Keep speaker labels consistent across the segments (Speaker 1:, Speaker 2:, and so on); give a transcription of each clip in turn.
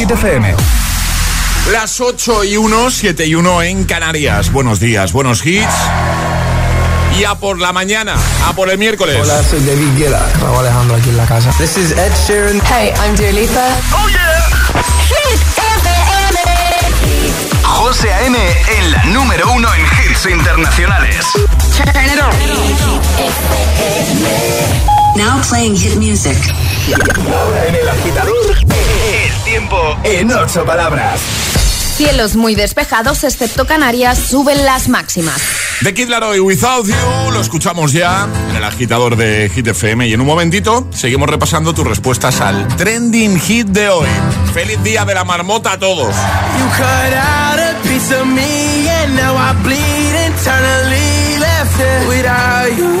Speaker 1: Hit FM.
Speaker 2: Las 8 y 1, 7 y 1 en Canarias. Buenos días, buenos hits. Y a por la mañana, a por el miércoles.
Speaker 3: Hola, soy David Guetta. Raúl Alejandro aquí en la casa.
Speaker 4: This is Ed Sheeran.
Speaker 5: Hey, I'm Dua Lipa.
Speaker 2: ¡Oh, yeah!
Speaker 5: Hit FM.
Speaker 1: José A.M. en la número uno en hits internacionales.
Speaker 5: Turn it on.
Speaker 6: Now playing hit music.
Speaker 1: Ahora en el agitador, el tiempo en ocho palabras.
Speaker 7: Cielos muy despejados, excepto Canarias, suben las máximas.
Speaker 2: The Kid Laroi Without You, lo escuchamos ya en el agitador de Hit FM y en un momentito seguimos repasando tus respuestas al trending hit de hoy. Feliz día de la marmota a todos.
Speaker 3: You cut out a piece of me and now I bleed internally left it without you,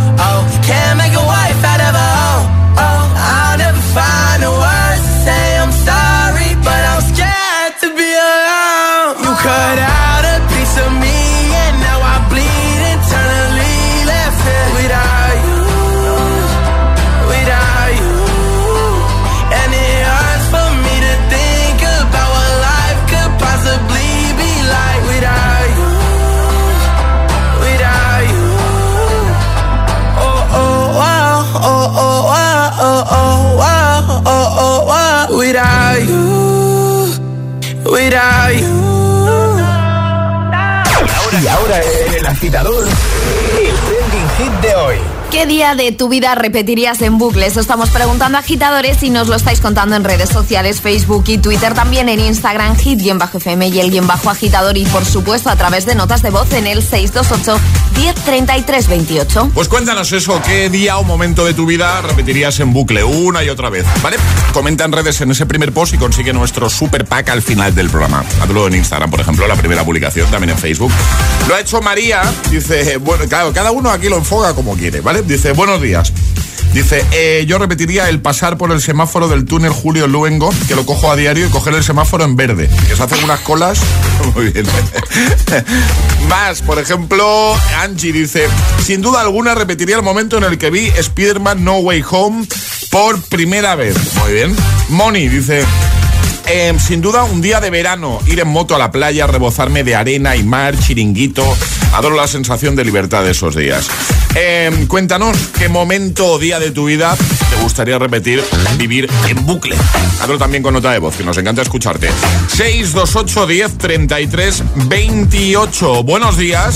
Speaker 1: Agitador, el trending hit de hoy.
Speaker 7: ¿Qué día de tu vida repetirías en bucle? Eso estamos preguntando a agitadores y nos lo estáis contando en redes sociales, Facebook y Twitter, también en Instagram, hit-fm y el guion bajo agitador y por supuesto a través de notas de voz en el 628 1033 28.
Speaker 2: Pues cuéntanos eso, ¿qué día o momento de tu vida repetirías en bucle una y otra vez? ¿Vale? Comenta en redes en ese primer post y consigue nuestro super pack al final del programa. Hazlo en Instagram, por ejemplo, la primera publicación, también en Facebook. Lo ha hecho María, dice, bueno, claro, cada uno aquí lo enfoca como quiere, ¿vale? Dice, buenos días. Dice, eh, yo repetiría el pasar por el semáforo del túnel Julio Luengo, que lo cojo a diario, y coger el semáforo en verde, que se hacen unas colas. Muy bien. Más, por ejemplo, Angie dice, sin duda alguna repetiría el momento en el que vi Spider-Man No Way Home por primera vez. Muy bien. Moni dice, eh, sin duda, un día de verano, ir en moto a la playa, rebozarme de arena y mar, chiringuito. Adoro la sensación de libertad de esos días. Eh, cuéntanos qué momento o día de tu vida te gustaría repetir, vivir en bucle. Hazlo también con nota de voz, que nos encanta escucharte. 628 10 33 28. Buenos días.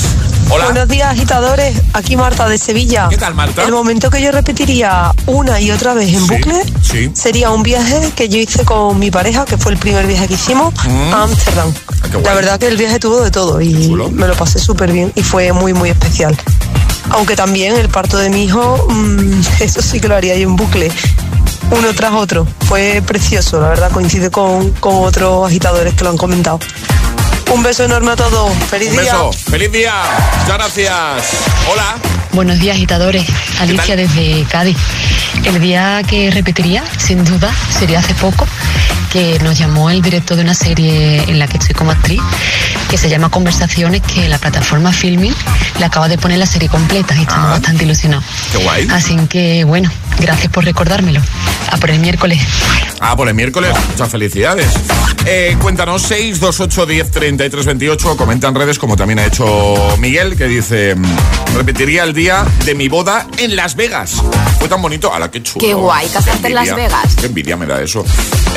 Speaker 2: Hola.
Speaker 8: Buenos días, agitadores. Aquí Marta de Sevilla.
Speaker 2: ¿Qué tal, Marta?
Speaker 8: El momento que yo repetiría una y otra vez en
Speaker 2: Sí,
Speaker 8: bucle
Speaker 2: sí.
Speaker 8: sería un viaje que yo hice con mi pareja, que fue el primer viaje que hicimos
Speaker 2: Mm.
Speaker 8: a Ámsterdam.
Speaker 2: Ah.
Speaker 8: La verdad que el viaje tuvo de todo y me lo pasé súper bien y fue muy, muy especial. Aunque también el parto de mi hijo, mm, eso sí que lo haría yo en bucle. Uno tras otro. Fue precioso, la verdad, coincide con, con otros agitadores que lo han comentado. Un beso enorme a todos. Feliz
Speaker 2: Un
Speaker 8: día.
Speaker 2: beso. Feliz día. Muchas gracias. Hola.
Speaker 4: Buenos días, agitadores. Alicia desde Cádiz. El día que repetiría, sin duda, sería hace poco, que nos llamó el director de una serie en la que estoy como actriz, que se llama Conversaciones, que la plataforma Filming le acaba de poner la serie completa y estamos
Speaker 2: Ah.
Speaker 4: bastante ilusionados.
Speaker 2: Qué guay.
Speaker 4: Así que, bueno, gracias por recordármelo. A por el miércoles.
Speaker 2: Ah, por el miércoles. Muchas felicidades. Eh, cuéntanos 628 10 33 28. Comenta en redes, como también ha hecho Miguel, que dice: mm, Repetiría el día de mi boda en Las Vegas. Fue tan bonito. ¡Hala, qué chulo!
Speaker 7: Qué guay, casarte
Speaker 2: Qué
Speaker 7: en Las. Vegas.
Speaker 2: Qué envidia me da eso.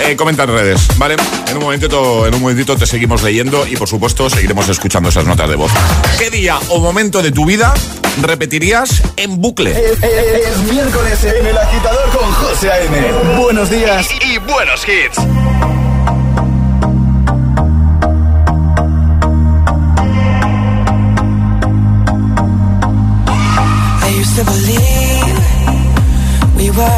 Speaker 2: Eh, comenta en redes, ¿vale? En un, momentito, en un momentito te seguimos leyendo y, por supuesto, seguiremos escuchando esas notas de voz. ¿Qué día o momento de tu vida repetirías en bucle?
Speaker 1: Es, es miércoles en el agitador con José A.M. Buenos días y, y buenos hits.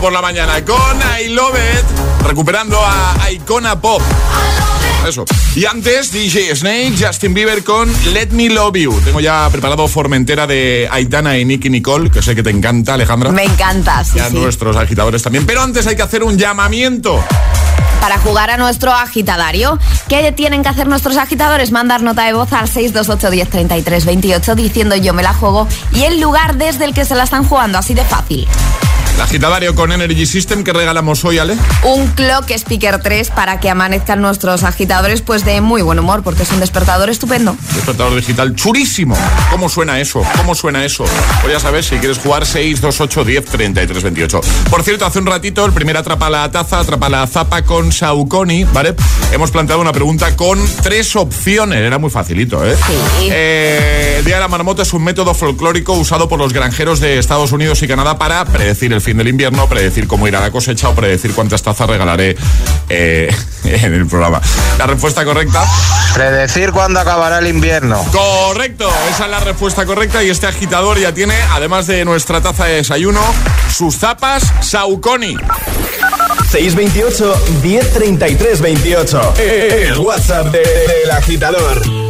Speaker 2: Por la mañana con I Love It, recuperando a Icona Pop. Eso. Y antes, DJ Snake, Justin Bieber con Let Me Love You. Tengo ya preparado Formentera de Aitana y Nicky Nicole, que sé que te encanta, Alejandra.
Speaker 7: Me encanta, sí,
Speaker 2: Y a
Speaker 7: sí.
Speaker 2: nuestros agitadores también. Pero antes hay que hacer un llamamiento.
Speaker 7: Para jugar a nuestro agitadario, ¿qué tienen que hacer nuestros agitadores? Mandar nota de voz al 628 10 33 28 diciendo yo me la juego y el lugar desde el que se la están jugando, así de fácil.
Speaker 2: El agitadario con Energy System que regalamos hoy, Ale.
Speaker 7: Un Clock Speaker 3 para que amanezcan nuestros agitadores pues de muy buen humor porque es un despertador estupendo.
Speaker 2: Despertador digital churísimo. ¿Cómo suena eso? ¿Cómo suena eso? Pues ya sabes, si quieres jugar 628 10 33 28. Por cierto, hace un ratito el primer atrapa la taza, atrapa la zapa con Sauconi, ¿vale? Hemos planteado una pregunta con tres opciones. Era muy facilito, ¿eh?
Speaker 7: Sí.
Speaker 2: Eh, el Día de la Marmota es un método folclórico usado por los granjeros de Estados Unidos y Canadá para predecir el fin del invierno, predecir cómo irá la cosecha o predecir cuántas tazas regalaré eh, en el programa. La respuesta correcta
Speaker 9: Predecir cuándo acabará el invierno.
Speaker 2: Correcto, esa es la respuesta correcta y este agitador ya tiene, además de nuestra taza de desayuno, sus zapas Sauconi.
Speaker 1: 628 1033 28. El WhatsApp de- del agitador.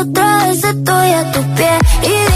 Speaker 5: Otra vez estoy a tus pies. Y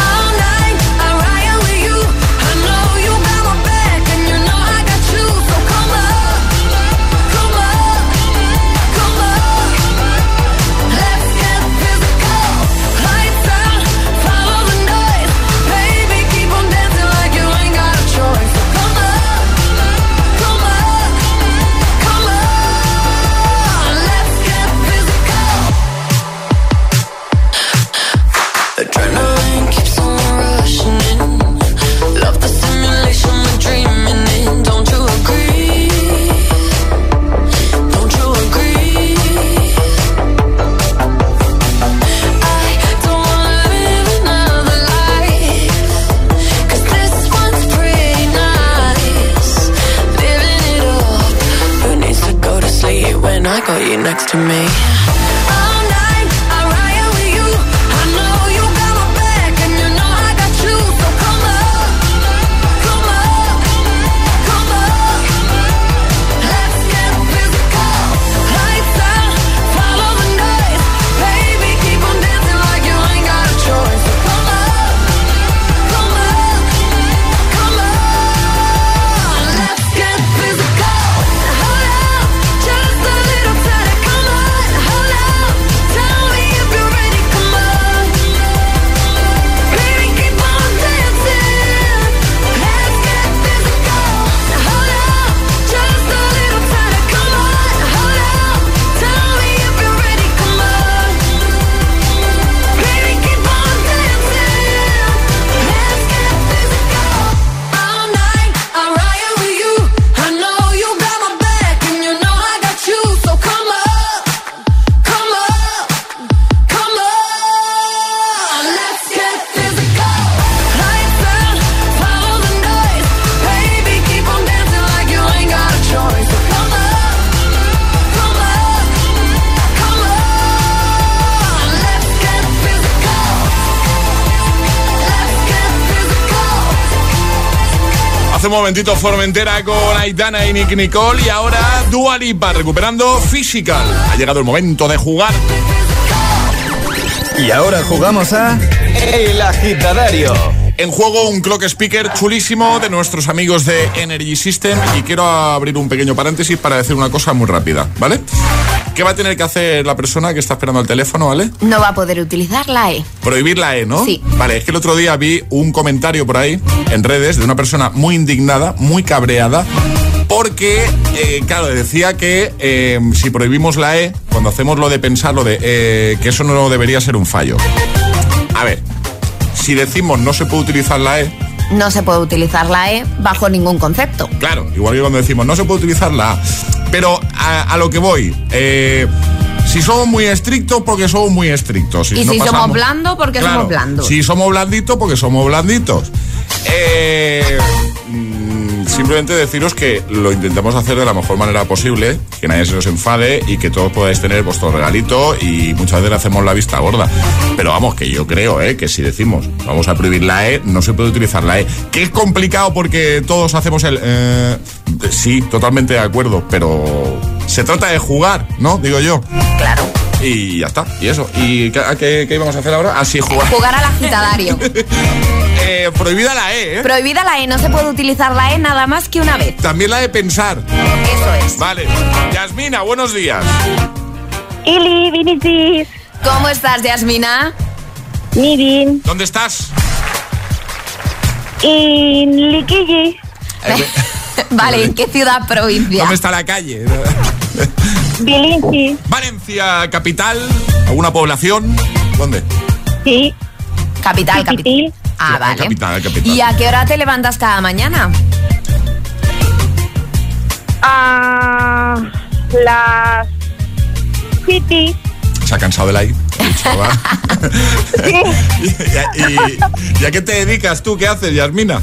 Speaker 2: Momentito Formentera con Aitana y Nick Nicole y ahora Dua Lipa recuperando Physical. Ha llegado el momento de jugar.
Speaker 1: Y ahora jugamos a El Agitadario.
Speaker 2: En juego un clock speaker chulísimo de nuestros amigos de Energy System y quiero abrir un pequeño paréntesis para decir una cosa muy rápida, ¿vale? ¿Qué va a tener que hacer la persona que está esperando el teléfono, ¿vale?
Speaker 7: No va a poder utilizar la E.
Speaker 2: Prohibir la E, ¿no?
Speaker 7: Sí.
Speaker 2: Vale, es que el otro día vi un comentario por ahí en redes de una persona muy indignada, muy cabreada, porque, eh, claro, decía que eh, si prohibimos la E, cuando hacemos lo de pensar, lo de eh, que eso no debería ser un fallo. A ver, si decimos no se puede utilizar la E,
Speaker 7: No se puede utilizar la E bajo ningún concepto.
Speaker 2: Claro, igual que cuando decimos no se puede utilizar la A. Pero a, a lo que voy, eh, si somos muy estrictos, porque somos muy estrictos.
Speaker 7: Y
Speaker 2: no
Speaker 7: si somos blandos, porque
Speaker 2: Claro,
Speaker 7: somos blandos.
Speaker 2: Si somos blanditos, porque somos blanditos. Eh, simplemente deciros que lo intentamos hacer de la mejor manera posible, que nadie se nos enfade y que todos podáis tener vuestro regalito y muchas veces hacemos la vista gorda. Pero vamos, que yo creo eh, que si decimos vamos a prohibir la E, no se puede utilizar la E. Que es complicado porque todos hacemos el... eh, sí, totalmente de acuerdo, pero se trata de jugar, ¿no? Digo yo.
Speaker 7: Claro.
Speaker 2: Y ya está, y eso. ¿Y qué, qué, qué íbamos a hacer ahora? Así jugar.
Speaker 7: Jugar al agitadario.
Speaker 2: Eh, prohibida la E, ¿eh?
Speaker 7: Prohibida la E, no se puede utilizar la E nada más que una vez.
Speaker 2: También la de pensar.
Speaker 7: Eso es.
Speaker 2: Vale. Yasmina, buenos días.
Speaker 10: Ili, Vinicis,
Speaker 7: ¿Cómo estás, Yasmina?
Speaker 10: Mirin,
Speaker 2: ¿Dónde estás?
Speaker 10: in Likiji,
Speaker 7: vale, ¿en qué ciudad provincia?
Speaker 2: ¿Dónde está la calle?
Speaker 10: Bilinchi,
Speaker 2: Valencia, capital. ¿Alguna población? ¿Dónde?
Speaker 10: sí,
Speaker 7: Capital, capital. Ah,
Speaker 2: Sí,
Speaker 7: vale.
Speaker 2: capital, capital.
Speaker 7: ¿Y a qué hora te levantas cada mañana?
Speaker 10: a las City,
Speaker 2: Se ha cansado de la I. Y, y- ¿y a qué te dedicas tú? ¿Qué haces, Yasmina?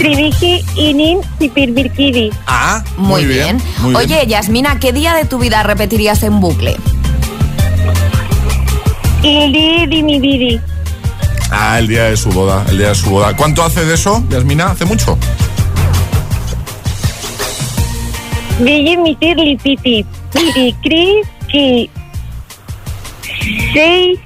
Speaker 10: Triviji, Inin, Sipirbirkidi.
Speaker 2: Ah,
Speaker 7: Muy, bien.
Speaker 2: muy
Speaker 7: Oye,
Speaker 2: bien.
Speaker 7: Yasmina, ¿qué día de tu vida repetirías en bucle?
Speaker 10: Ili, Dimibidi,
Speaker 2: Ah, el día de su boda, el día de su boda. ¿Cuánto hace de eso, Yasmina? ¿Hace mucho?
Speaker 10: Viji, Mitir, Lipiti, Piri, Kri, Ki, seis,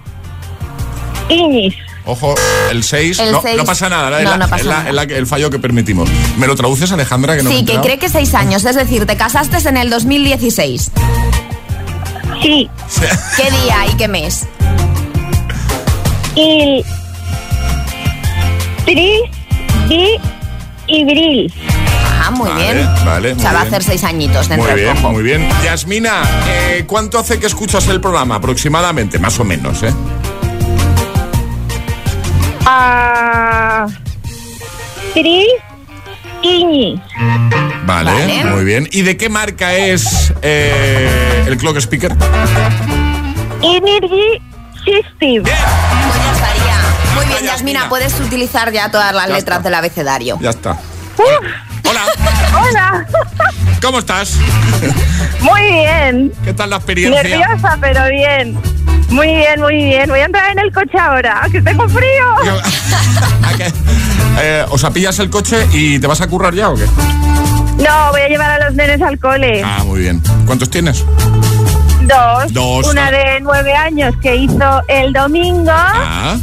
Speaker 10: Iñis.
Speaker 2: Ojo, el 6.
Speaker 7: El
Speaker 2: No,
Speaker 7: seis.
Speaker 2: no pasa nada,
Speaker 7: No,
Speaker 2: la-
Speaker 7: no pasa
Speaker 2: la-
Speaker 7: nada.
Speaker 2: es la- el fallo que permitimos. ¿Me lo traduces, Alejandra? Que no me he
Speaker 7: Sí, que cree que seis años, es decir, te casaste en el 2016.
Speaker 10: Sí.
Speaker 7: ¿Qué día y qué mes?
Speaker 10: Y Tris de Ibril.
Speaker 7: Ah, muy
Speaker 2: Vale,
Speaker 7: bien.
Speaker 2: vale,
Speaker 7: O sea, va a hacer seis añitos dentro
Speaker 2: Muy bien, muy bien. Yasmina, eh, ¿cuánto hace que escuchas el programa? Aproximadamente, más o menos, ¿eh?
Speaker 10: Ah, Tris Iñis.
Speaker 2: Vale,
Speaker 7: Vale.
Speaker 2: muy bien. ¿Y de qué marca es eh, el clock speaker?
Speaker 10: Energy System.
Speaker 7: Pues ya estaría. Muy bien,
Speaker 2: Yasmina.
Speaker 7: Puedes utilizar ya todas las
Speaker 2: Ya
Speaker 7: letras
Speaker 2: está.
Speaker 7: del abecedario.
Speaker 2: Ya está.
Speaker 10: Uf,
Speaker 2: Hola,
Speaker 10: hola.
Speaker 2: ¿cómo estás?
Speaker 10: Muy bien.
Speaker 2: ¿Qué tal la experiencia?
Speaker 10: Nerviosa, pero bien. Muy bien, muy bien. Voy a entrar en el coche ahora, que tengo frío.
Speaker 2: Eh, ¿Os apillas el coche y te vas a currar ya o qué?
Speaker 10: No, voy a llevar a los nenes al cole.
Speaker 2: Ah, muy bien. ¿Cuántos tienes?
Speaker 10: Dos.
Speaker 2: Dos.
Speaker 10: Una de nueve años que hizo el domingo
Speaker 2: Ah,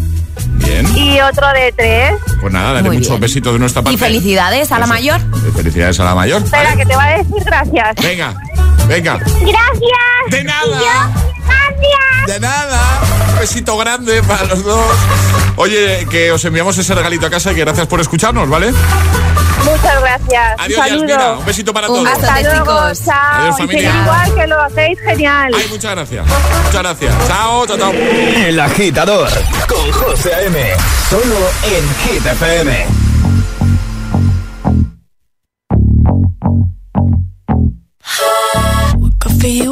Speaker 2: bien.
Speaker 10: y otro de tres.
Speaker 2: Pues nada, daré muchos besitos de nuestra parte.
Speaker 7: Y felicidades a la
Speaker 2: Eso.
Speaker 7: mayor.
Speaker 2: Felicidades a la mayor.
Speaker 10: Espera, que te va a decir gracias.
Speaker 2: Venga, venga.
Speaker 10: Gracias.
Speaker 2: De nada. De nada. Un besito grande para los dos. Oye, que os enviamos ese regalito a casa y que gracias por escucharnos, ¿vale?
Speaker 10: Muchas gracias.
Speaker 2: Adiós. Yasmina. Un besito para
Speaker 7: Un
Speaker 2: todos.
Speaker 10: Hasta luego.
Speaker 7: chicos.
Speaker 10: Chao.
Speaker 2: Adiós, familia.
Speaker 10: igual que lo hacéis genial.
Speaker 2: Ay, muchas gracias. Muchas gracias. Chao, chao, chao.
Speaker 1: El agitador con José A.M. Solo en Hit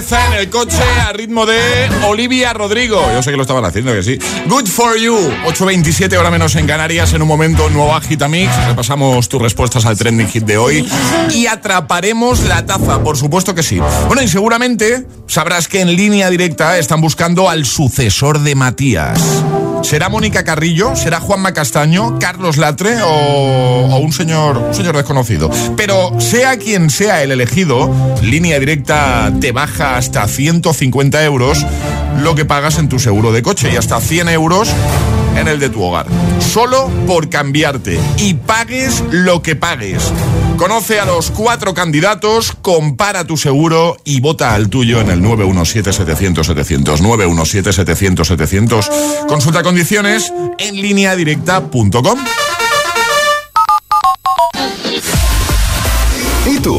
Speaker 2: en el coche a ritmo de Olivia Rodrigo. Yo sé que lo estaban haciendo, que sí. Good for you. 8.27 hora menos en Canarias. En un momento, nuevo Agitamix. Repasamos tus respuestas al trending hit de hoy. Y atraparemos la taza, por supuesto que sí. Bueno, y seguramente sabrás que en línea directa están buscando al sucesor de Matías. ¿Será Mónica Carrillo? ¿Será Juanma Castaño? ¿Carlos Latre? O, un, señor, un señor desconocido? Pero sea quien sea el elegido, línea directa te baja hasta 150 euros lo que pagas en tu seguro de coche y hasta 100 euros en el de tu hogar. Solo por cambiarte y pagues lo que pagues. Conoce a los cuatro candidatos, compara tu seguro y vota al tuyo en el 917-700-700. 917-700-700. Consulta condiciones en línea directa.com.
Speaker 1: ¿Y tú?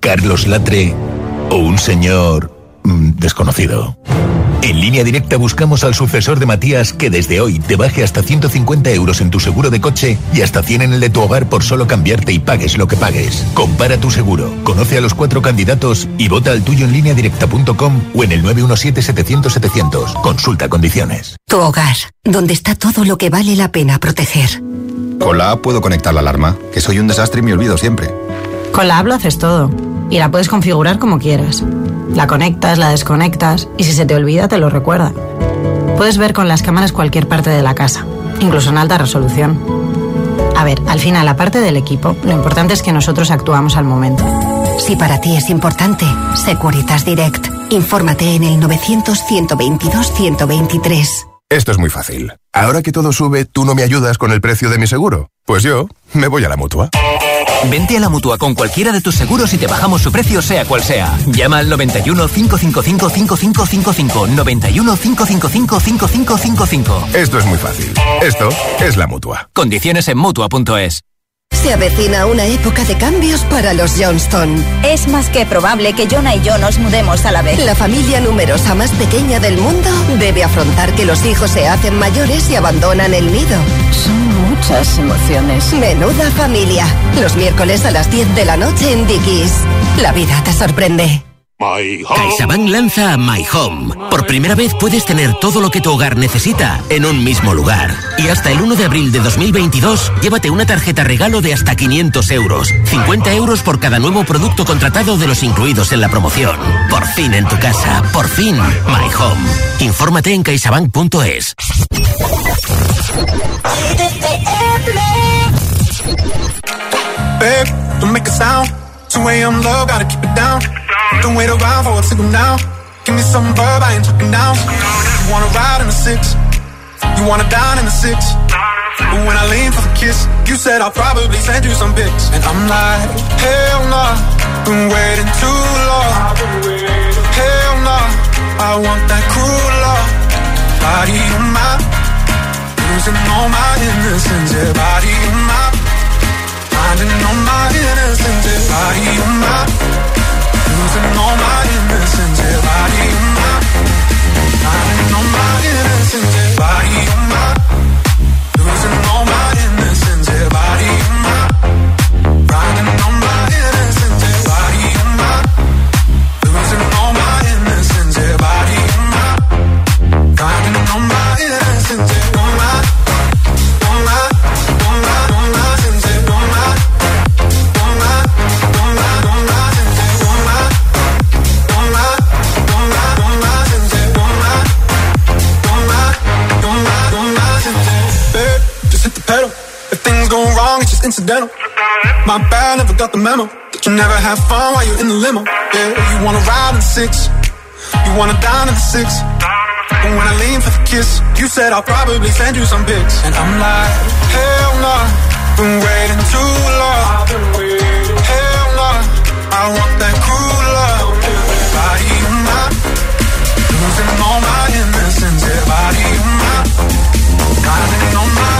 Speaker 11: Carlos Latre o un señor mm, desconocido. En línea directa buscamos al sucesor de Matías que desde hoy te baje hasta 150 euros en tu seguro de coche y hasta 100 en el de tu hogar por solo cambiarte y pagues lo que pagues. Compara tu seguro, conoce a los cuatro candidatos y vota al tuyo en línea directa.com o en el 917-700-700. Consulta condiciones.
Speaker 12: Tu hogar, donde está todo lo que vale la pena proteger.
Speaker 13: Con la app puedo conectar la alarma, que soy un desastre y me olvido siempre.
Speaker 14: Con la app lo haces todo y la puedes configurar como quieras. La conectas, la desconectas y si se te olvida te lo recuerda. Puedes ver con las cámaras cualquier parte de la casa, incluso en alta resolución. A ver, al final, aparte del equipo, lo importante es que nosotros actuamos al momento.
Speaker 12: Si para ti es importante, Securitas Direct. Infórmate en el 900-122-123.
Speaker 13: Esto es muy fácil. Ahora que todo sube, ¿tú no me ayudas con el precio de mi seguro? Pues yo me voy a la mutua.
Speaker 15: Vente a la mutua con cualquiera de tus seguros y te bajamos su precio, sea cual sea. Llama al 91 555 5555. 91 555 5555.
Speaker 13: Esto es muy fácil. Esto es la mutua.
Speaker 15: Condiciones en mutua.es.
Speaker 12: Se avecina una época de cambios para los Johnston.
Speaker 16: Es más que probable que Jonah y yo nos mudemos a la vez.
Speaker 12: La familia numerosa más pequeña del mundo debe afrontar que los hijos se hacen mayores y abandonan el nido.
Speaker 14: Son muchas emociones.
Speaker 12: Menuda familia. Los miércoles a las 10 de la noche en Dickies. La vida te sorprende.
Speaker 17: CaixaBank lanza My Home. Por primera vez puedes tener todo lo que tu hogar necesita en un mismo lugar. Y hasta el 1 de abril de 2022, llévate una tarjeta regalo de hasta 500 euros. 50 euros por cada nuevo producto contratado de los incluidos en la promoción. Por fin en tu casa. Por fin My Home. Infórmate en caixabank.es.
Speaker 18: Babe, don't make a sound. 2 a.m. love, gotta keep it down. Don't wait around for a signal now. Give me some verb, I ain't talking down. You wanna ride in the six, you wanna dine in the six. But when I lean for the kiss, you said I'll probably send you some pics. And I'm like, hell nah, been waiting too long. Hell nah, I want that cruel love. Body of mine, losing all my innocence. Yeah, body of mine, finding all my innocence. Yeah, body of mine, losing all my innocence. Yeah, body mine, finding all my innocence. Body losing all incidental. My bad, never got the memo. That you never have fun while you're in the limo. Yeah, you wanna ride in the six, you wanna dine in the six. But when I lean for the kiss, you said I'll probably send you some pics. And I'm like, hell no, been waiting too long. Hell no, I want that cruel love. Body of mine, losing all my innocence. Yeah, body mine, finding all my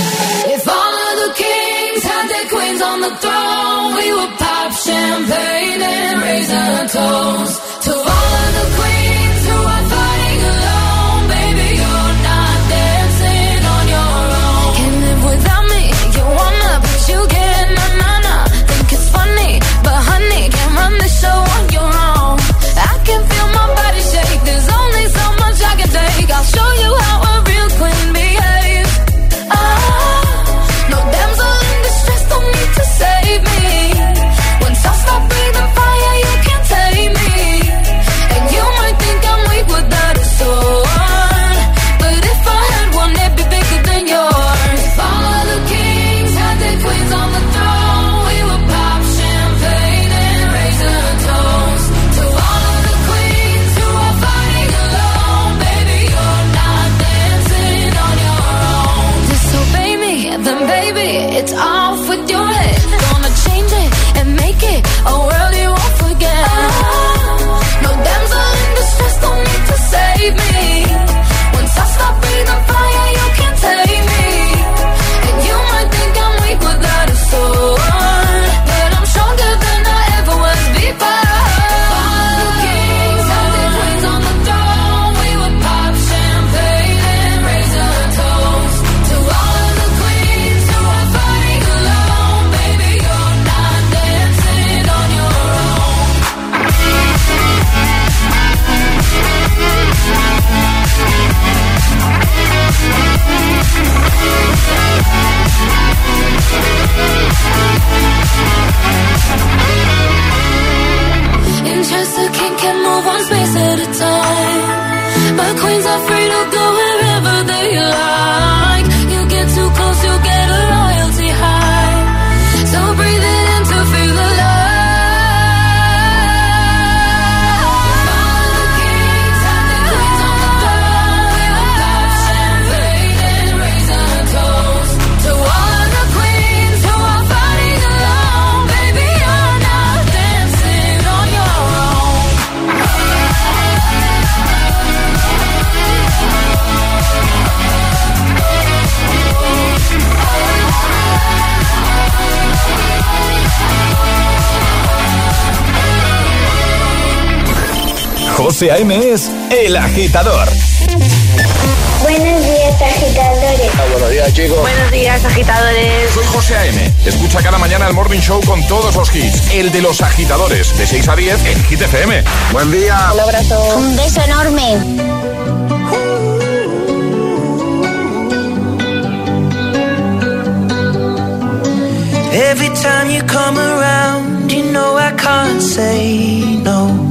Speaker 19: Dairy Queen's on the throne. We will pop champagne and raise a toast to all.
Speaker 1: José A.M. es El Agitador.
Speaker 20: Buenos días, agitadores.
Speaker 2: Ah, buenos días, chicos.
Speaker 20: Buenos días, agitadores.
Speaker 2: Soy José A.M. Escucha cada mañana el Morning Show con todos los hits. El de los agitadores, de 6 a 10 en Hit Buen día.
Speaker 20: Un abrazo. Un beso enorme.
Speaker 3: Every time you come around, you know I can't say no.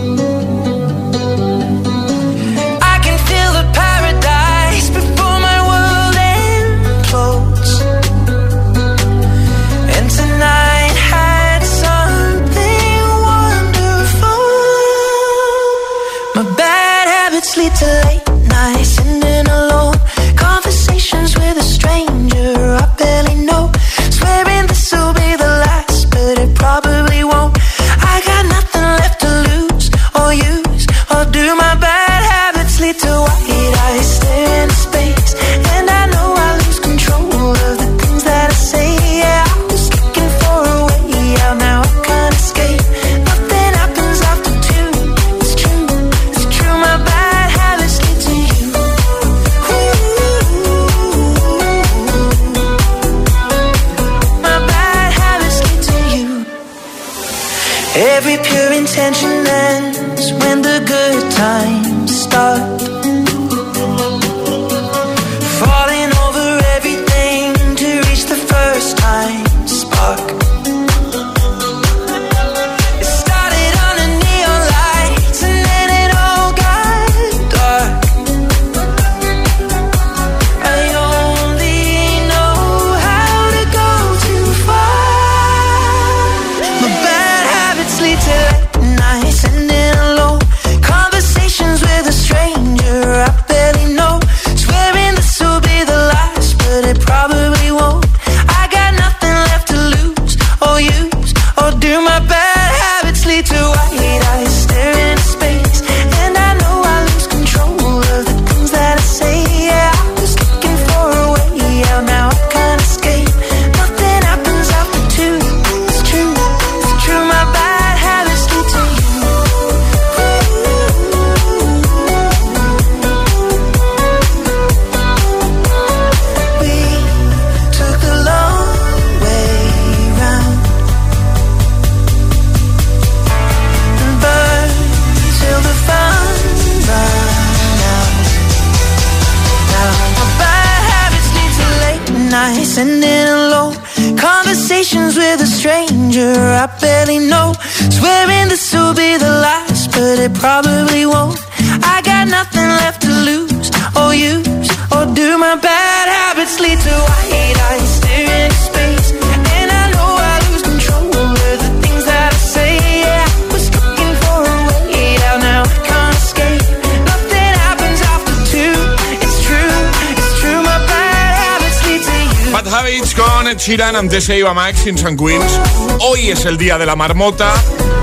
Speaker 2: Sheeran, antes se iba Max in San Queens. Hoy es el día de la marmota,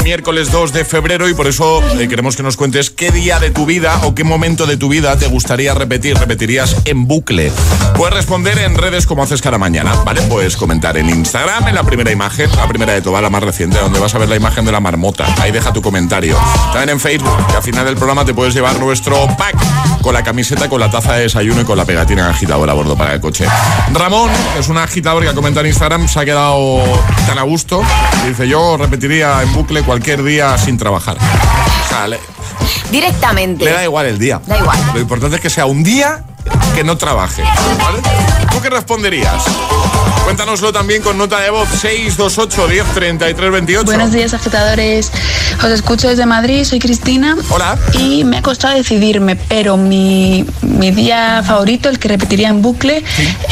Speaker 2: miércoles 2 de febrero, y por eso eh, queremos que nos cuentes qué día de tu vida o qué momento de tu vida te gustaría repetir, repetirías en bucle. Puedes responder en redes como haces cada mañana, ¿vale? Puedes comentar en Instagram, en la primera imagen, la primera de todas, la más reciente, donde vas a ver la imagen de la marmota. Ahí deja tu comentario. También en Facebook, que al final del programa te puedes llevar nuestro pack con la camiseta, con la taza de desayuno y con la pegatina agitadora a bordo para el coche. Ramón, que es un agitador que ha comentado en Instagram, se ha quedado tan a gusto. Dice, yo repetiría en bucle cualquier día sin trabajar. O sea, le,
Speaker 7: Directamente.
Speaker 2: le da igual el día.
Speaker 7: Da igual.
Speaker 2: Lo importante es que sea un día que no trabaje. ¿vale? ¿Tú qué responderías? Cuéntanoslo también con nota de voz 628 10 33 28.
Speaker 20: Buenos días, agitadores. Os escucho desde Madrid, soy Cristina.
Speaker 2: Hola.
Speaker 20: Y me ha costado decidirme, pero mi, mi día favorito, el que repetiría en bucle,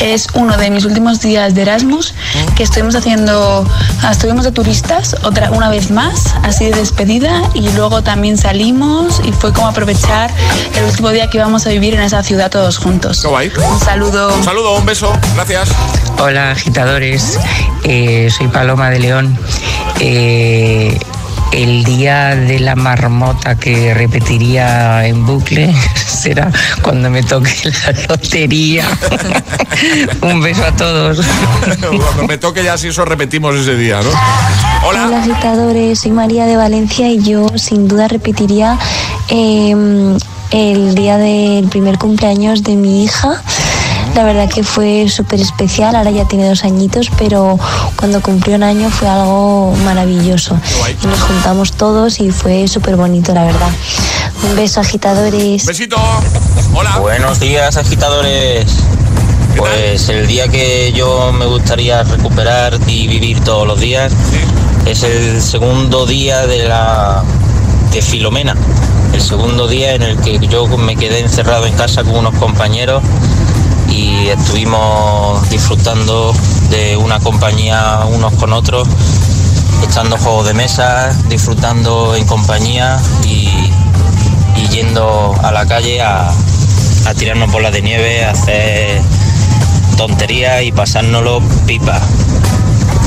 Speaker 20: es uno de mis últimos días de Erasmus, que estuvimos haciendo, ah, estuvimos de turistas otra una vez más, así de despedida, y luego también salimos y fue como aprovechar el último día que íbamos a vivir en esa ciudad todos juntos.
Speaker 2: Qué guay.
Speaker 20: Un saludo.
Speaker 2: Un saludo, un beso. Gracias.
Speaker 21: Hola agitadores, Eh, soy Paloma de León. Eh, el día de la marmota que repetiría en bucle será cuando me toque la lotería. Un beso a todos.
Speaker 2: Cuando me toque ya si eso repetimos ese día, ¿no? Hola.
Speaker 22: Hola agitadores, soy María de Valencia y yo sin duda repetiría eh, el día del primer cumpleaños de mi hija. La verdad que fue súper especial, ahora ya tiene dos añitos, pero cuando cumplió un año fue algo maravilloso. Y nos juntamos todos y fue súper bonito, la verdad. Un beso agitadores.
Speaker 2: Besito. Hola.
Speaker 23: Buenos días, agitadores. Pues el día que yo me gustaría recuperar y vivir todos los días es el segundo día de la de Filomena. El segundo día en el que yo me quedé encerrado en casa con unos compañeros estuvimos disfrutando de una compañía unos con otros, echando juegos de mesa, disfrutando en compañía y, y yendo a la calle a, a tirarnos bolas de nieve, a hacer tonterías y pasárnoslo pipa.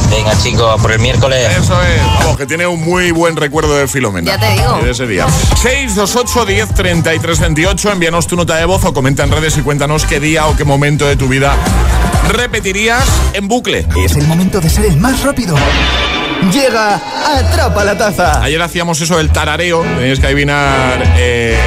Speaker 23: Venga chicos, por el miércoles.
Speaker 2: Eso es. Vamos, que tiene un muy buen recuerdo de Filomena.
Speaker 7: Ya te digo.
Speaker 2: Y de ese día. 628 10 33 28. Envíanos tu nota de voz o comenta en redes y cuéntanos qué día o qué momento de tu vida repetirías en bucle.
Speaker 1: Es el momento de ser el más rápido. Llega Atrapa la Taza.
Speaker 2: Ayer hacíamos eso del tarareo. Tenías que adivinar eh,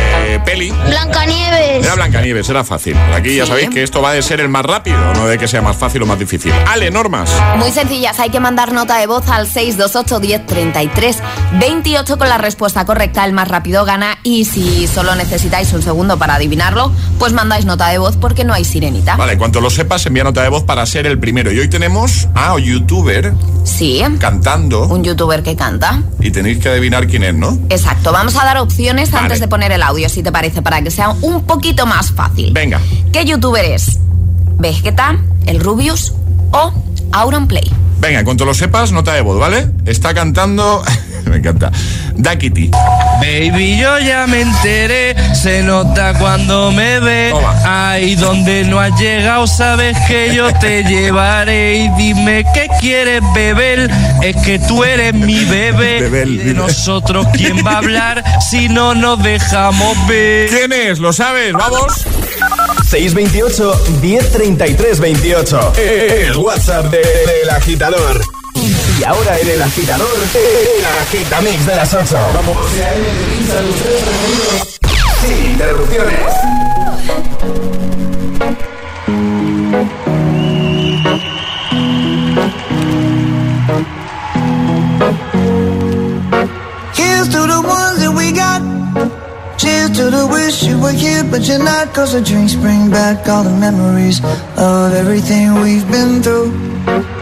Speaker 2: peli.
Speaker 24: Blancanieves.
Speaker 2: Era Blancanieves, era fácil. Aquí ya sabéis que esto va de ser el más rápido, no de que sea más fácil o más difícil. Ale, normas.
Speaker 7: Muy sencillas, hay que mandar nota de voz al 628 10 33 28 con la respuesta correcta, el más rápido gana y si solo necesitáis un segundo para adivinarlo, pues mandáis nota de voz porque no hay sirenita.
Speaker 2: Vale, cuanto lo sepas, envía nota de voz para ser el primero. Y hoy tenemos a un youtuber
Speaker 7: Sí,
Speaker 2: cantando
Speaker 7: un youtuber que canta.
Speaker 2: y tenéis que adivinar quién es, ¿no?
Speaker 7: Exacto, vamos a dar opciones
Speaker 2: Vale.
Speaker 7: antes de poner el audio, si te parece, para que sea un poquito más fácil.
Speaker 2: Venga.
Speaker 7: ¿Qué youtuber es? ¿Vegeta, el Rubius o Auronplay?
Speaker 2: Venga, en cuanto lo sepas, nota de voz, ¿vale? Está cantando Me encanta. Dakiti.
Speaker 25: Baby, yo ya me enteré, se nota cuando me ve. Ahí donde no has llegado, sabes que yo te llevaré. Y dime qué quieres beber, es que tú eres mi bebé. y de nosotros, ¿quién va a hablar si no nos dejamos ver?
Speaker 2: ¿Quién es? ¿Lo sabes? ¡Vamos!
Speaker 1: 628 1033 28. El WhatsApp de- del agitador. Y ahora en el agitador, el agitamix de las 8. Vamos. Sin interrupciones.
Speaker 26: Here's to the ones that we got. Cheers to the wish you were here, but you're not. Cause the drinks bring back all the memories of everything we've been through.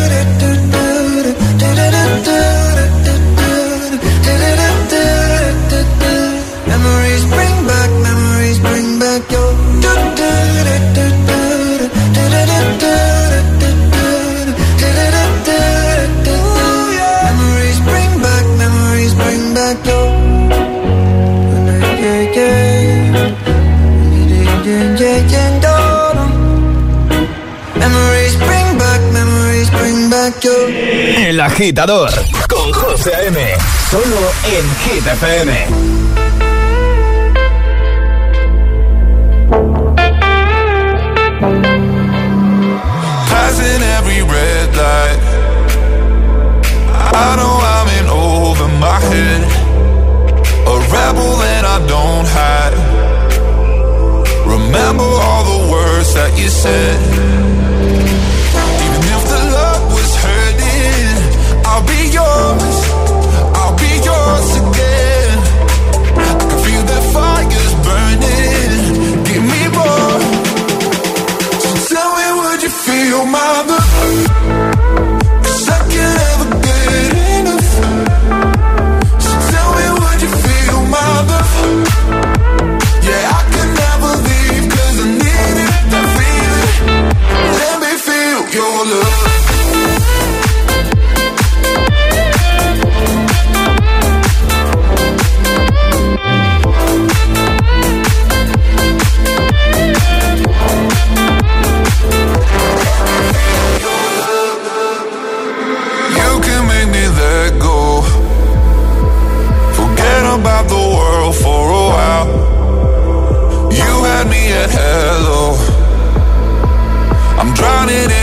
Speaker 1: agitador con José A.M. Solo en Hit.
Speaker 27: Passing every red light. I know I'm in over my head. A rebel and I don't hide. Remember all the words that you said. Feel my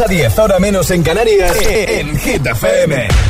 Speaker 1: 6 a 10, ahora menos en Canarias, en Hit FM.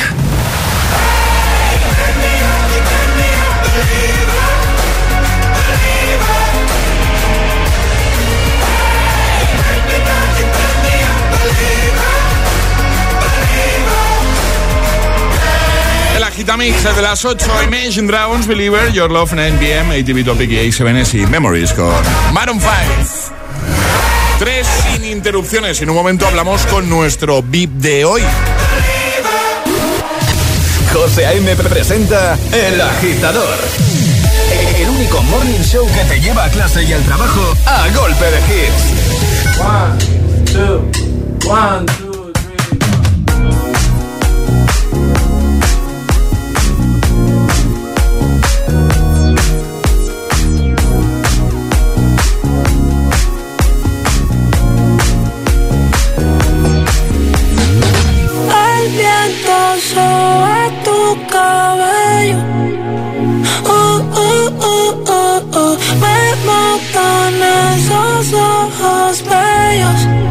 Speaker 2: El Agitamix de las 8, Imagine Dragons, Believer, Your Love, 9pm, ATV Topic y A7S y Memories con Maroon 5. Tres sin interrupciones. En un momento hablamos con nuestro VIP de hoy.
Speaker 1: José A.M. presenta El Agitador. El único morning show que te lleva a clase y al trabajo a golpe de hits.
Speaker 28: One, two, one, two.
Speaker 29: Sobre tu cabello. Uh, uh, uh. Me matan esos ojos bellos.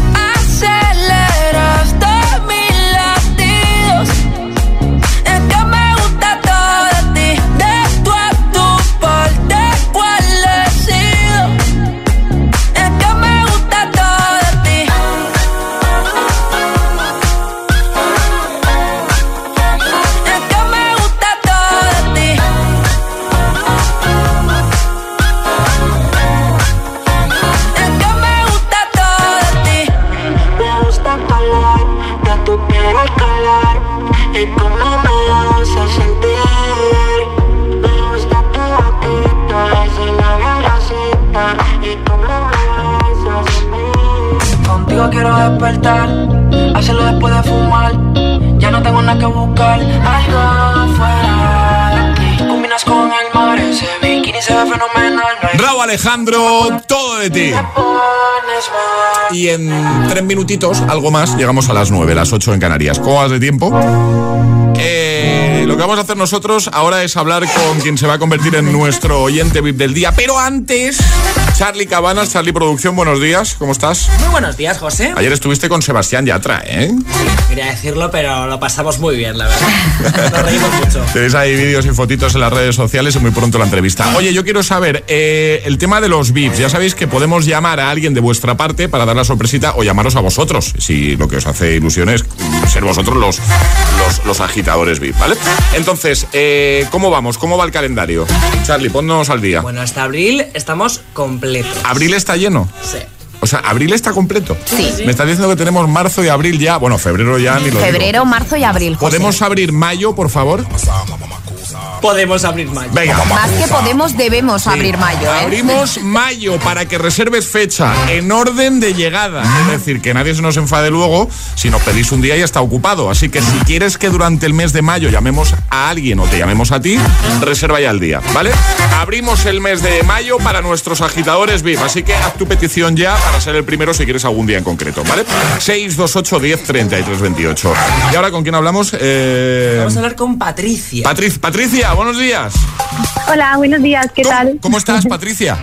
Speaker 2: Alejandro, todo de ti. Y en tres minutitos, algo más, llegamos a las nueve, las ocho en Canarias. ¿Cómo de tiempo? Eh, lo que vamos a hacer nosotros ahora es hablar con quien se va a convertir en nuestro oyente VIP del día. Pero antes, Charlie Cabanas, Charlie Producción, buenos días, ¿cómo estás?
Speaker 30: Muy buenos días, José.
Speaker 2: Ayer estuviste con Sebastián Yatra, ¿eh?
Speaker 30: Quería decirlo, pero lo pasamos muy bien, la verdad. Nos reímos mucho.
Speaker 2: Tenéis ahí vídeos y fotitos en las redes sociales y muy pronto la entrevista. Oye, yo quiero saber eh, el tema de los VIPs. Ya sabéis que podemos llamar a alguien de vuestra parte para dar la sorpresita o llamaros a vosotros, si lo que os hace ilusión es ser vosotros los, los, los agitadores VIP, ¿vale? Entonces, eh, ¿cómo vamos? ¿Cómo va el calendario? Charlie, ponnos al día.
Speaker 30: Bueno, hasta abril estamos completos.
Speaker 2: ¿Abril está lleno?
Speaker 30: Sí.
Speaker 2: O sea, ¿abril está completo?
Speaker 7: Sí.
Speaker 2: Me está diciendo que tenemos marzo y abril ya. Bueno, febrero ya ni lo digo.
Speaker 7: Febrero, marzo y abril. José.
Speaker 2: ¿Podemos abrir mayo, por favor?
Speaker 30: Podemos abrir mayo.
Speaker 2: Venga.
Speaker 7: Más que podemos, debemos abrir mayo, ¿eh?
Speaker 2: Abrimos mayo para que reserves fecha en orden de llegada. Es decir, que nadie se nos enfade luego si nos pedís un día y está ocupado. Así que si quieres que durante el mes de mayo llamemos a alguien o te llamemos a ti, reserva ya el día, ¿vale? Abrimos el mes de mayo para nuestros agitadores VIP. Así que haz tu petición ya para ser el primero si quieres algún día en concreto, ¿vale? 628 10 33 28. ¿Y ahora con quién hablamos? Eh,
Speaker 30: Vamos a hablar con Patricia.
Speaker 2: Patric- Patricia, buenos días.
Speaker 10: Hola, buenos días, ¿qué tal?
Speaker 2: ¿Cómo estás, Patricia?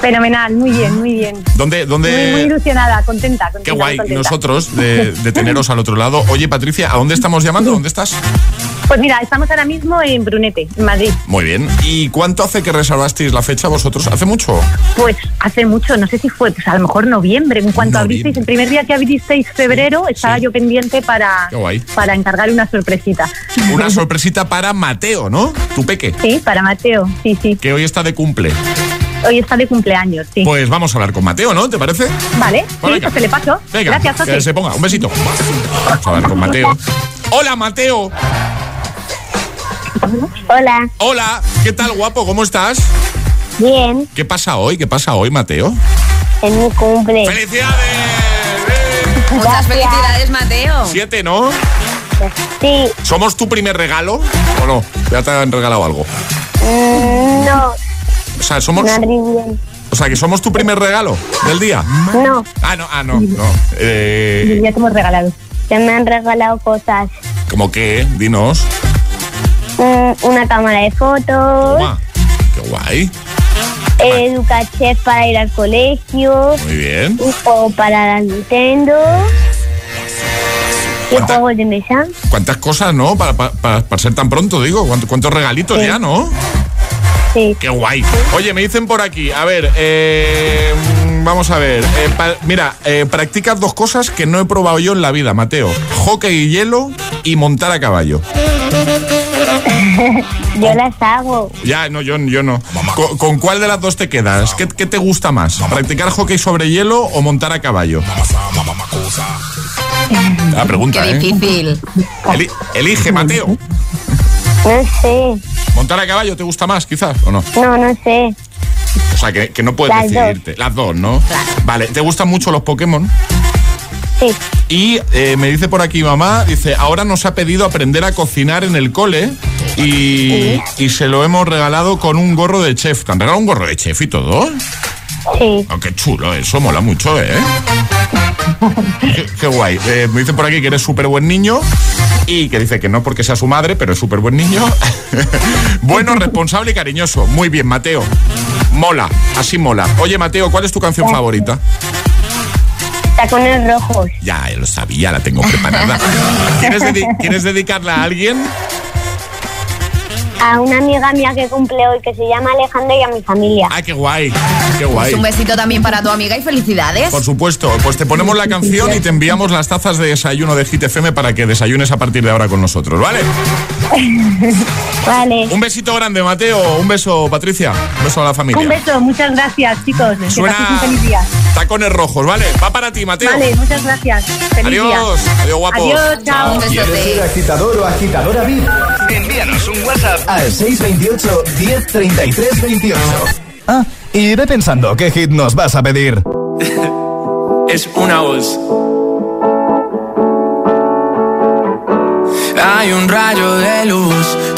Speaker 10: Fenomenal, muy bien, muy bien.
Speaker 2: ¿Dónde, dónde...
Speaker 10: Muy, muy ilusionada, contenta, contenta.
Speaker 2: Qué guay,
Speaker 10: muy contenta.
Speaker 2: nosotros de, de teneros al otro lado. Oye, Patricia, ¿a dónde estamos llamando? ¿Dónde estás?
Speaker 10: Pues mira, estamos ahora mismo en Brunete, en Madrid.
Speaker 2: Muy bien. ¿Y cuánto hace que reservasteis la fecha vosotros? ¿Hace mucho?
Speaker 10: Pues hace mucho, no sé si fue, pues a lo mejor noviembre. En cuanto
Speaker 2: Noviembre.
Speaker 10: abristeis, el primer día que abristeis febrero, estaba yo pendiente para, para encargar una sorpresita.
Speaker 2: Una sorpresita para Mateo, ¿no? Tu peque,
Speaker 10: Sí, para Mateo, sí, sí.
Speaker 2: que hoy está de cumple.
Speaker 10: Hoy está de cumpleaños, sí.
Speaker 2: Pues vamos a hablar con Mateo, ¿no? ¿Te parece?
Speaker 10: Vale,
Speaker 2: Pues
Speaker 10: sí, pues se le paso.
Speaker 2: Venga,
Speaker 10: Gracias,
Speaker 2: que se ponga. Un besito. Vamos a hablar con Mateo. Hola, Mateo.
Speaker 24: Hola,
Speaker 2: Hola. ¿Qué tal, guapo? ¿Cómo estás?
Speaker 24: bien,
Speaker 2: ¿Qué pasa hoy? ¿Qué pasa hoy, Mateo?
Speaker 24: en mi cumple.
Speaker 2: ¡Felicidades!
Speaker 7: Muchas felicidades, Mateo.
Speaker 2: Siete, ¿no?
Speaker 24: Sí,
Speaker 2: ¿Somos tu primer regalo o no? ¿Ya te han regalado algo?
Speaker 24: mm, no,
Speaker 2: O sea, somos...
Speaker 24: no.
Speaker 2: O sea, que somos tu primer regalo del día.
Speaker 24: No,
Speaker 2: Ah, no, ah, no, no. Eh,
Speaker 10: Ya te hemos regalado.
Speaker 24: ya me han regalado cosas.
Speaker 2: ¿Cómo qué? Dinos.
Speaker 24: Una cámara de fotos,
Speaker 2: Toma. Qué guay.
Speaker 24: eh, Educachef para ir al colegio,
Speaker 2: Muy bien.
Speaker 24: un juego para la Nintendo y
Speaker 2: ¿Cuánta-
Speaker 24: juegos de mesa.
Speaker 2: ¿Cuántas cosas, no? Para, para- para- ser tan pronto, digo. ¿Cuántos, cuántos regalitos ya, no?
Speaker 24: Sí.
Speaker 2: Qué guay. Oye, me dicen por aquí. A ver, eh, vamos a ver. Eh, pa- mira, eh, practicas dos cosas que no he probado yo en la vida, Mateo. Hockey y hielo y montar a caballo.
Speaker 24: Yo las hago.
Speaker 2: Ya, no, yo, yo no. ¿Con, con cuál de las dos te quedas? ¿Qué, qué te gusta más? ¿Practicar hockey sobre hielo o montar a caballo? La pregunta,
Speaker 7: Qué
Speaker 2: ¿eh?
Speaker 7: difícil.
Speaker 2: Eli- elige, Mateo.
Speaker 24: No sé.
Speaker 2: ¿Montar a caballo te gusta más, quizás, o no?
Speaker 24: No, no sé.
Speaker 2: O sea, que, que no puedes
Speaker 24: Las dos.
Speaker 2: decidirte. Las dos, ¿no? Vale, ¿te gustan mucho los Pokémon?
Speaker 24: Sí.
Speaker 2: Y eh, me dice por aquí mamá, dice, ahora nos ha pedido aprender a cocinar en el cole y, y se lo hemos regalado con un gorro de chef. ¿Te han regalado un gorro de chef y todo?
Speaker 24: Sí.
Speaker 2: Oh, qué chulo, eso mola mucho, ¿eh? qué, qué guay. Eh, me dice por aquí que eres súper buen niño y que dice que no porque sea su madre, pero es súper buen niño. bueno, responsable y cariñoso. Muy bien, Mateo. Mola, así mola. Oye, Mateo, ¿cuál es tu canción favorita?
Speaker 24: Tacones rojos.
Speaker 2: Ya, ya lo sabía, la tengo preparada. ¿Quieres, dedi- ¿Quieres dedicarla a alguien?
Speaker 24: A una amiga mía que cumple hoy que se llama Alejandra y a mi familia.
Speaker 2: Ah, qué guay, qué guay.
Speaker 7: Pues un besito también para tu amiga y felicidades.
Speaker 2: Por supuesto, pues te ponemos la canción y te enviamos las tazas de desayuno de Hit FM para que desayunes a partir de ahora con nosotros, ¿vale?
Speaker 24: Vale.
Speaker 2: Un besito grande, Mateo. Un beso, Patricia. Un beso a la familia.
Speaker 10: Un beso, muchas gracias, chicos. Que
Speaker 2: Suena-
Speaker 10: un feliz día.
Speaker 2: Tacones rojos, ¿vale? Va para ti, Mateo.
Speaker 10: Vale, muchas gracias. Feliz
Speaker 2: Adiós.
Speaker 10: día.
Speaker 2: Adiós, guapos.
Speaker 10: Adiós, chao.
Speaker 1: ¿Quieres ser agitador o agitadora VIP? Envíanos un WhatsApp al 628 1033 28. Ah, y ve pensando qué hit nos vas a pedir.
Speaker 31: es una voz. Hay un rayo de luz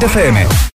Speaker 1: Hit FM.